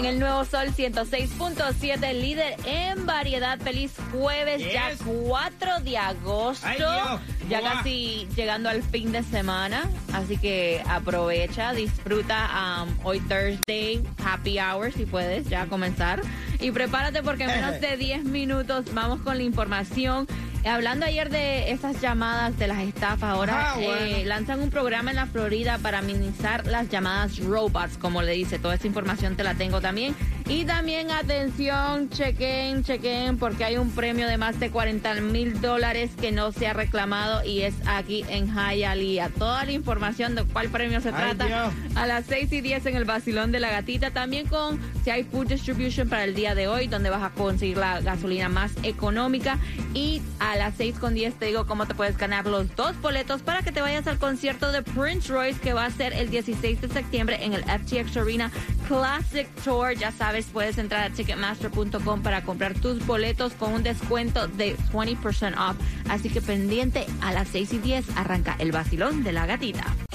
En el Nuevo Sol 106.7, líder en variedad. Feliz jueves, ya 4 de agosto. Ay, ya casi llegando al fin de semana. Así que aprovecha, disfruta um, hoy Thursday, happy hour si puedes ya comenzar. Y prepárate porque en menos de 10 minutos vamos con la información. Hablando ayer de esas llamadas de las estafas, ahora Ah, bueno. eh, lanzan un programa en la Florida para minimizar las llamadas robots, como le dice. Toda esta información te la tengo también. Y también, atención, chequen, chequen, porque hay un premio de más de 40 mil dólares que no se ha reclamado y es aquí en Hialeah. Toda la información de cuál premio se Ay, trata Dios. a las 6 y 10 en el Basilón de la Gatita. También con si hay Food Distribution para el día de hoy, donde vas a conseguir la gasolina más económica. Y a las 6 con 10 te digo cómo te puedes ganar los dos boletos para que te vayas al concierto de Prince Royce que va a ser el 16 de septiembre en el FTX Arena Classic Tour. Ya sabes, puedes entrar a ticketmaster.com para comprar tus boletos con un descuento de 20% off. Así que pendiente a las 6 y 10 arranca el Basilón de la Gatita.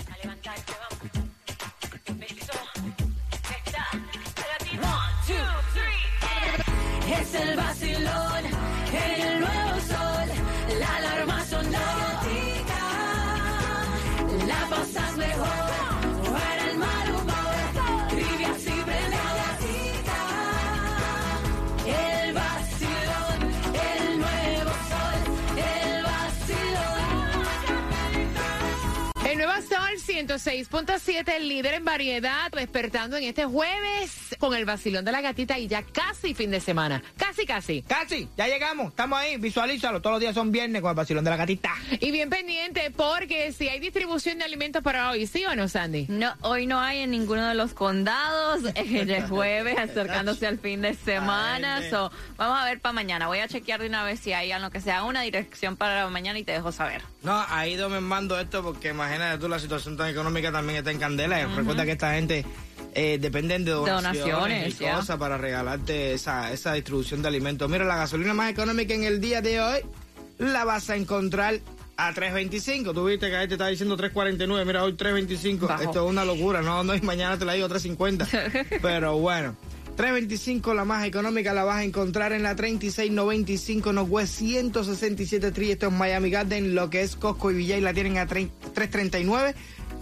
106.7, el líder en variedad, despertando en este jueves con el vacilón de la gatita y ya casi fin de semana. Casi, casi. Casi, ya llegamos, estamos ahí, visualízalo. Todos los días son viernes con el vacilón de la gatita. Y bien pendiente porque si hay distribución de alimentos para hoy, ¿sí o no, Sandy? No, hoy no hay en ninguno de los condados. El jueves acercándose al fin de semana. Ay, So, vamos a ver para mañana. Voy a chequear de una vez si hay lo que sea una dirección para mañana y te dejo saber. No, ha ido mando esto porque imagínate tú, la situación tan económica también está en candela. Recuerda que esta gente eh, dependen de donaciones, Donaciones, y cosas para regalarte esa, esa distribución de alimentos. Mira, la gasolina más económica en el día de hoy la vas a encontrar a 3.25. Tú viste que ahí te está diciendo 3.49. Mira, hoy 3.25. Bajo. Esto es una locura. No, no, y mañana te la digo 3.50. Pero bueno. 325, la más económica, la vas a encontrar en la 3695 Northwest 167 Street. Esto es Miami Garden, lo que es Costco y Villay la tienen a 3- 339.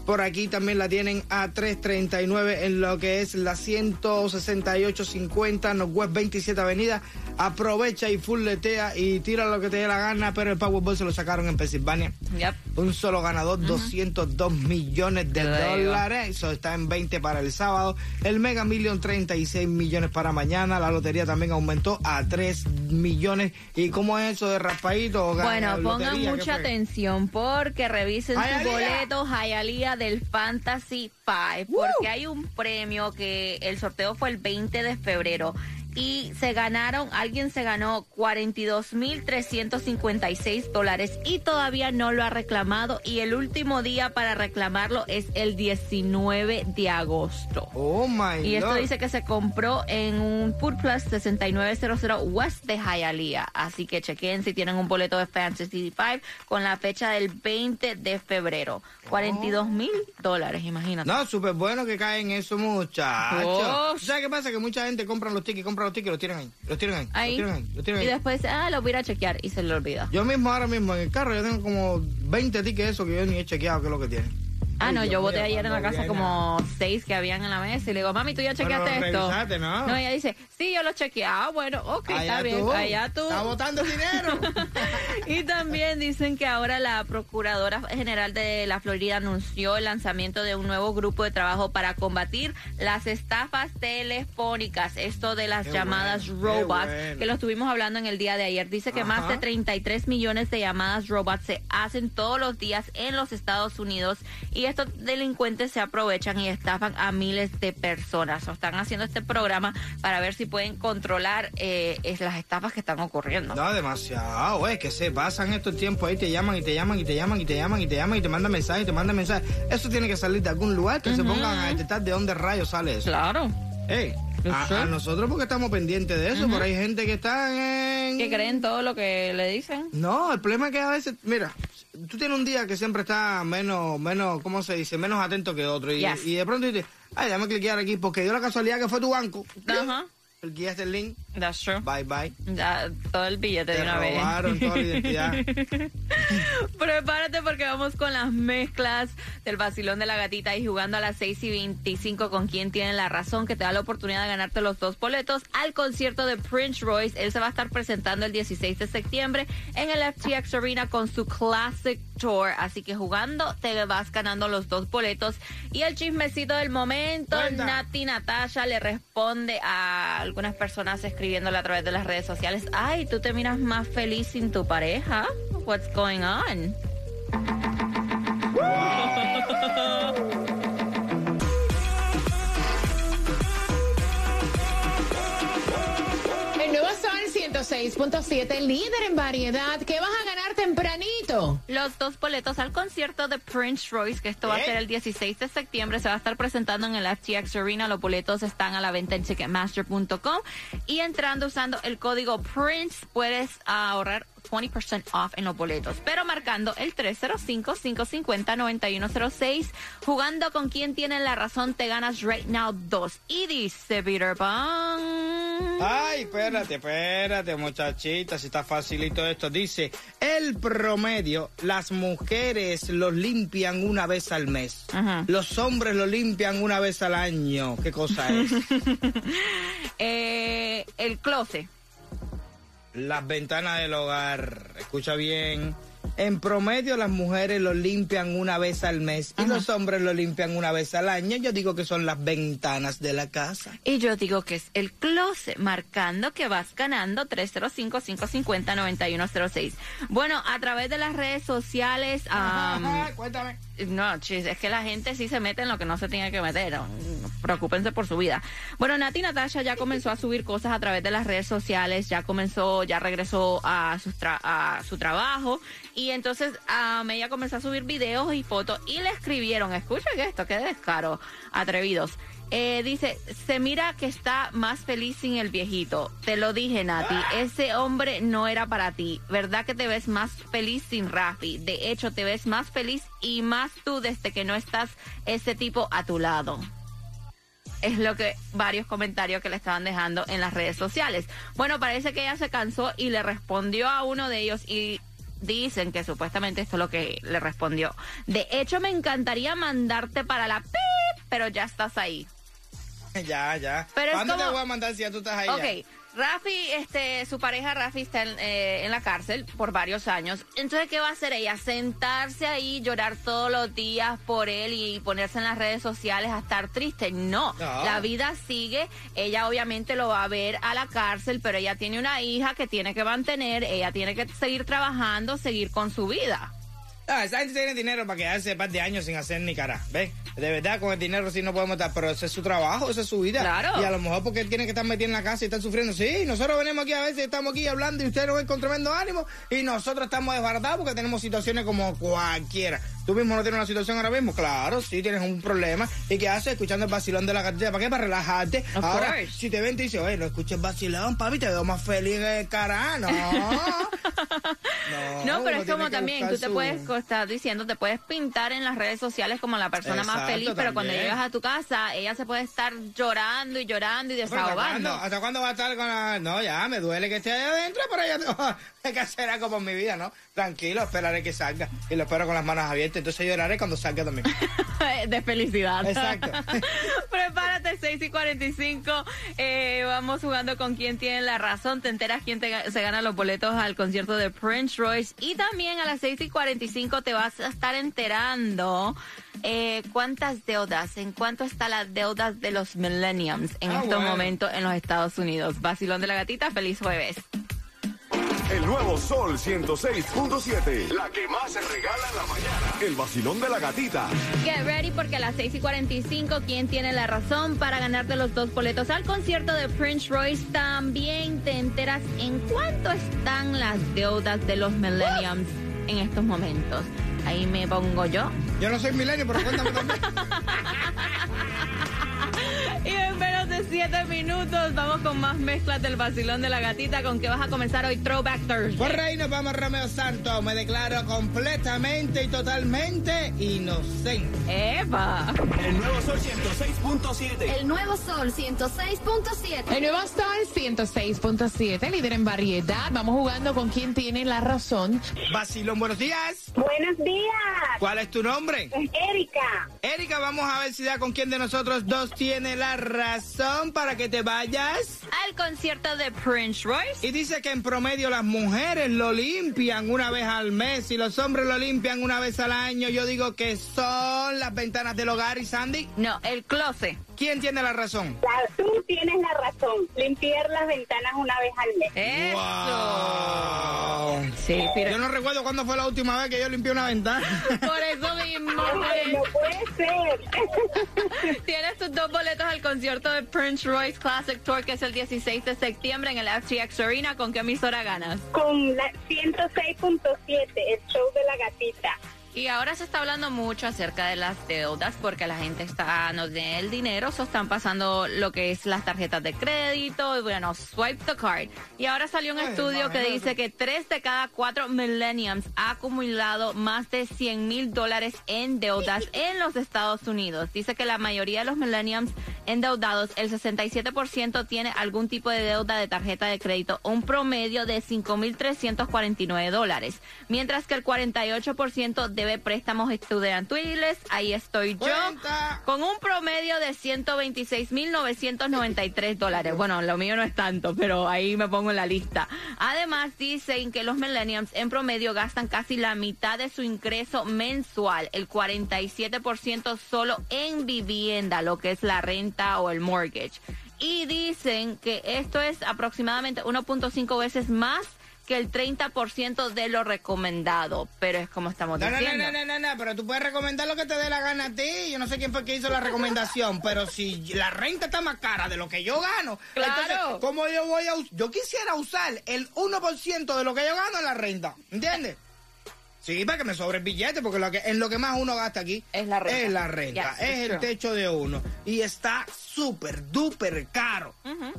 Por aquí también la tienen a 339 en lo que es la 16850 Northwest 27 Avenida. Aprovecha y fulletea y tira lo que te dé la gana, pero el Powerball se lo sacaron en Pensilvania. Yep. Un solo ganador, 202 millones de dólares. Eso está en 20 para el sábado. El Mega Million, 36 millones para mañana. La lotería también aumentó a 3 millones. ¿Y cómo es eso de raspadito? Bueno, pongan mucha atención porque revisen su Hialeah. boleto Del Fantasy 5 porque hay un premio que el sorteo fue el 20 de febrero y se ganaron, alguien se ganó 42.356 dólares y todavía no lo ha reclamado y el último día para reclamarlo es el 19 de agosto. Oh my Y esto Lord. dice que se compró en un Food Plus 6900 West de Hialeah. Así que chequen si tienen un boleto de Fantasy 5 con la fecha del 20 de febrero. 42 mil dólares, imagínate. No, súper bueno que caen eso, muchachos. Oh. ¿Sabes qué pasa? Que mucha gente compra los tickets, compra los tickets los tiran ahí. Los tiran ahí. Ahí. Los tiran ahí. Los tiran Y después, ah, lo voy a ir a chequear y se le olvida. Yo mismo, ahora mismo, en el carro, yo tengo como 20 tickets esos que yo ni he chequeado qué es lo que tienen. Ah, Ay, no, Dios yo voté ayer en la casa viene. como seis que habían en la mesa y le digo, mami, ¿tú ya chequeaste Pero esto? ¿no? No, ella dice, sí, yo lo chequeé. Ah, bueno, ok, está bien, tú. allá tú. Está botando dinero. Y también dicen que ahora la Procuradora General de la Florida anunció el lanzamiento de un nuevo grupo de trabajo para combatir las estafas telefónicas, esto de las Qué llamadas bueno, robots, bueno. que lo estuvimos hablando en el día de ayer. Dice que más de 33 millones de llamadas robots se hacen todos los días en los Estados Unidos y estos delincuentes se aprovechan y estafan a miles de personas. O están haciendo este programa para ver si pueden controlar eh, las estafas que están ocurriendo. No, demasiado, es que se pasan estos tiempos ahí, te llaman y te llaman y te llaman y te llaman y te llaman y te mandan mensajes y te mandan mensajes. Eso tiene que salir de algún lugar que se pongan a detectar de dónde rayos sale eso. Claro. Ey, a, nosotros porque estamos pendientes de eso, pero hay gente que está en... Que creen todo lo que le dicen. No, el problema es que a veces, mira, tú tienes un día que siempre está menos, menos, ¿cómo se dice? Menos atento que otro. Y, Yes. y de pronto dices, ay, déjame cliquear aquí porque dio la casualidad que fue tu banco. Ajá. El link, That's true. bye bye. Ya, todo el billete Te de una vez. toda la identidad. Prepárate porque vamos con las mezclas del vacilón de la gatita y jugando a las 6 y 25 con quien tiene la razón que te da la oportunidad de ganarte los dos boletos al concierto de Prince Royce. Él se va a estar presentando el 16 de septiembre en el FTX Arena con su Classic Tour. Así que jugando te vas ganando los dos boletos. Y el chismecito del momento, Cuenta. Nati Natasha le responde a algunas personas escribiéndole a través de las redes sociales. Ay, tú te miras más feliz sin tu pareja. What's going on? El nuevo Sol 106.7, líder en variedad. ¿Qué vas a ganar tempranito? Los dos boletos al concierto de Prince Royce, que esto va a ¿Eh? ser el 16 de septiembre, se va a estar presentando en el FTX Arena. Los boletos están a la venta en Ticketmaster.com y entrando usando el código Prince puedes ahorrar 20% off en los boletos, pero marcando el 305-550-9106, jugando con quien tiene la razón, te ganas right now dos. Y dice Peter Pan. Ay, espérate, espérate, muchachita, si está facilito esto. Dice, el promedio, las mujeres lo limpian una vez al mes. Ajá. Los hombres lo limpian una vez al año. ¿Qué cosa es? Eh, el closet. Las ventanas del hogar. Escucha bien. En promedio las mujeres lo limpian una vez al mes y los hombres lo limpian una vez al año. Yo digo que son las ventanas de la casa. Y yo digo que es el closet, marcando que vas ganando 305-550-9106. Bueno, a través de las redes sociales, am, Cuéntame. no, chis, es que la gente sí se mete en lo que no se tiene que meter. Preocúpense por su vida. Bueno, Nati Natasha ya comenzó a subir cosas a través de las redes sociales, ya comenzó, ya regresó a su, trabajo y entonces am, ella comenzó a subir videos y fotos y le escribieron, escuchen esto, qué descaro, atrevidos. Eh, dice, se mira que está más feliz sin el viejito. Te lo dije, Nati. Ese hombre no era para ti. ¿Verdad que te ves más feliz sin Rafi? De hecho, te ves más feliz y más tú desde que no estás ese tipo a tu lado. Es lo que varios comentarios que le estaban dejando en las redes sociales. Bueno, parece que ella se cansó y le respondió a uno de ellos y dicen que supuestamente esto es lo que le respondió. De hecho, me encantaría mandarte para la pip, pero ya estás ahí. Ya, ya. Pero es ¿Cuándo te voy a mandar si ya tú estás ahí? ya? Ok, Rafi, este, su pareja Rafi está en, eh, en la cárcel por varios años. Entonces, ¿qué va a hacer ella? Sentarse ahí, llorar todos los días por él y ponerse en las redes sociales a estar triste. No, No. la vida sigue. Ella obviamente lo va a ver a la cárcel, pero ella tiene una hija que tiene que mantener. Ella tiene que seguir trabajando, seguir con su vida. Ah, esa gente tiene dinero para quedarse un par de años sin hacer ni cara. ¿Ves? De verdad, con el dinero sí no podemos estar, pero ese es su trabajo, esa es su vida. Claro. Y a lo mejor porque él tiene que estar metido en la casa y estar sufriendo. Sí, nosotros venimos aquí a veces, estamos aquí hablando y ustedes nos ven con tremendo ánimo y nosotros estamos desbaratados porque tenemos situaciones como cualquiera. ¿Tú mismo no tienes una situación ahora mismo? Claro, sí, tienes un problema. ¿Y qué haces? Escuchando el vacilón de la gatita. ¿Para qué? Para relajarte. Of ahora, course. si te ven, te dice, oye, no escuches vacilón, papi, te veo más feliz que cara. No. No, pero es como también, tú te su- puedes, como estás diciendo, te puedes pintar en las redes sociales como la persona más feliz, pero cuando llegas a tu casa, ella se puede estar llorando y llorando y Pero ¿Hasta cuándo? desahogando. ¿Hasta cuándo va a estar con la.? No, ya, me duele que esté ahí adentro, pero ya que hacer algo por mi vida, ¿no? Tranquilo, esperaré que salga. Y lo espero con las manos abiertas, entonces lloraré cuando salga también. de felicidad. Exacto. Prepárate, 6 y 45. Eh, vamos jugando con quién tiene la razón. Te enteras quién te se gana los boletos al concierto de Prince Royce. Y también a las 6 y 45 te vas a estar enterando eh, cuántas deudas, en cuánto está las deudas de los millenniums en Ah, estos momentos en los Estados Unidos. Vacilón de la gatita, feliz jueves. El nuevo Sol 106.7. La que más se regala en la mañana. El vacilón de la gatita. Get ready porque a las 6 y 45, ¿quién tiene la razón para ganarte los dos boletos al concierto de Prince Royce? También te enteras en cuánto están las deudas de los Millenniums en estos momentos. Ahí me pongo yo. Yo no soy milenio, pero cuéntame también. Y en 7 minutos vamos con más mezclas del vacilón de la gatita con que vas a comenzar hoy Throwback Thursday. Por ahí nos vamos, Romeo Santos. Me declaro completamente y totalmente inocente. ¡Eva! El nuevo Sol 106.7. El nuevo Sol 106.7. El nuevo Sol 106.7, líder en variedad. Vamos jugando con quién tiene la razón. Basilón, buenos días. Buenos días, ¿Cuál es tu nombre? Erika. Erika, vamos a ver si da con quién de nosotros dos tiene la razón para que te vayas. Al concierto de Prince Royce. Y dice que en promedio las mujeres lo limpian una vez al mes y los hombres lo limpian una vez al año. Yo digo que son las ventanas del hogar y Sandy. No, el closet. ¿Quién tiene la razón? La- tú tienes la razón. Limpiar las ventanas una vez al mes. Eso. Wow. Sí, mira. Yo no recuerdo cuándo fue la última vez que yo limpié una ventana. Por eso mismo. Ay, no puede ser. Tienes tus dos boletos al concierto de Prince Royce Classic Tour, que es el 16 de septiembre en el FTX Arena. ¿Con qué emisora ganas? Con la 106.7, el show de la gatita. Y ahora se está hablando mucho acerca de las deudas porque la gente está no tiene el dinero, se están pasando lo que es las tarjetas de crédito, y bueno, swipe the card. Y ahora salió un Ay, estudio que dice que tres de cada cuatro millenniums ha acumulado más de 100 mil dólares en deudas en los Estados Unidos. Dice que la mayoría de los millenniums endeudados, el 67% tiene algún tipo de deuda de tarjeta de crédito, un promedio de 5.349 dólares, mientras que el 48% debe préstamos estudiantiles, ahí estoy yo, Cuenta. con un promedio de 126.993 dólares. Bueno, lo mío no es tanto, pero ahí me pongo en la lista. Además, dicen que los millennials en promedio gastan casi la mitad de su ingreso mensual, el 47% solo en vivienda, lo que es la renta o el mortgage. Y dicen que esto es aproximadamente 1.5 veces más que el 30% de lo recomendado, pero es como estamos No, no, no, diciendo. no, no, no, no, pero tú puedes recomendar lo que te dé la gana a ti. Yo no sé quién fue que hizo la recomendación, pero si la renta está más cara de lo que yo gano, Claro. entonces, ¿cómo yo voy a Yo quisiera usar el 1% de lo que yo gano en la renta, ¿entiendes? Sí, para que me sobre el billete, porque lo que, en lo que más uno gasta aquí Es la renta. Es la renta, es el techo de uno. Y está súper, duper caro.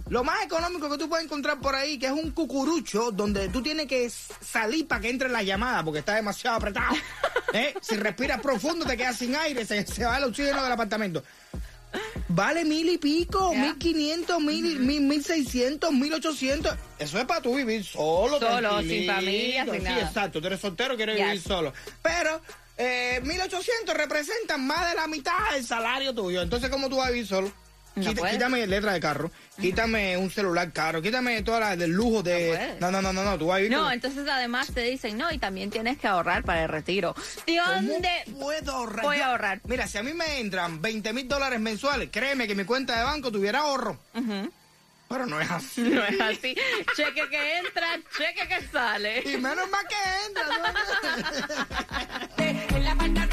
Lo más económico que tú puedes encontrar por ahí, que es un cucurucho, donde tú tienes que salir para que entre la llamada, porque está demasiado apretado. ¿Eh? Si respiras profundo, te quedas sin aire, se, se va el oxígeno del apartamento. Vale mil y pico, mil quinientos, mil, mil, mil seiscientos, mil ochocientos. Eso es para tú vivir solo, Solo, sin familia, sin Sí, nada. exacto. Tú eres soltero, quieres Yes. vivir solo. Pero eh, 1800 representan más de la mitad del salario tuyo. Entonces, ¿cómo tú vas a vivir solo? No Quita- quítame letra de carro, quítame un celular caro, quítame todas las del lujo de. No, no, no, no, no, tú vas a vivir No, con- entonces además te dicen, no, y también tienes que ahorrar para el retiro. ¿De ¿Cómo dónde? puedo ahorrar? Voy a ahorrar. Mira, si a mí me entran 20 mil dólares mensuales, créeme que mi cuenta de banco tuviera ahorro. Pero no es así. No es así. Cheque que entra, cheque que sale. Y menos mal que entra. ¿no? En la pantalla,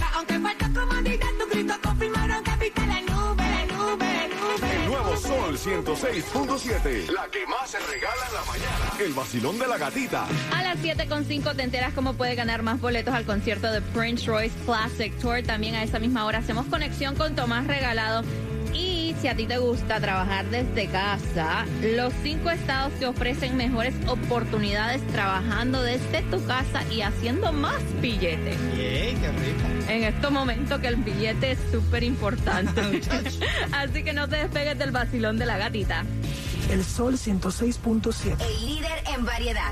106.7. La que más se regala en la mañana. El vacilón de la gatita. A las 7.5 te enteras cómo puedes ganar más boletos al concierto de Prince Royce Classic Tour. También a esa misma hora hacemos conexión con Tomás Regalado. Si a ti te gusta trabajar desde casa, los cinco estados te ofrecen mejores oportunidades trabajando desde tu casa y haciendo más billetes. Yey, qué rico. En estos momentos que el billete es súper importante. Así que no te despegues del vacilón de la gatita. El Sol 106.7. El líder en variedad.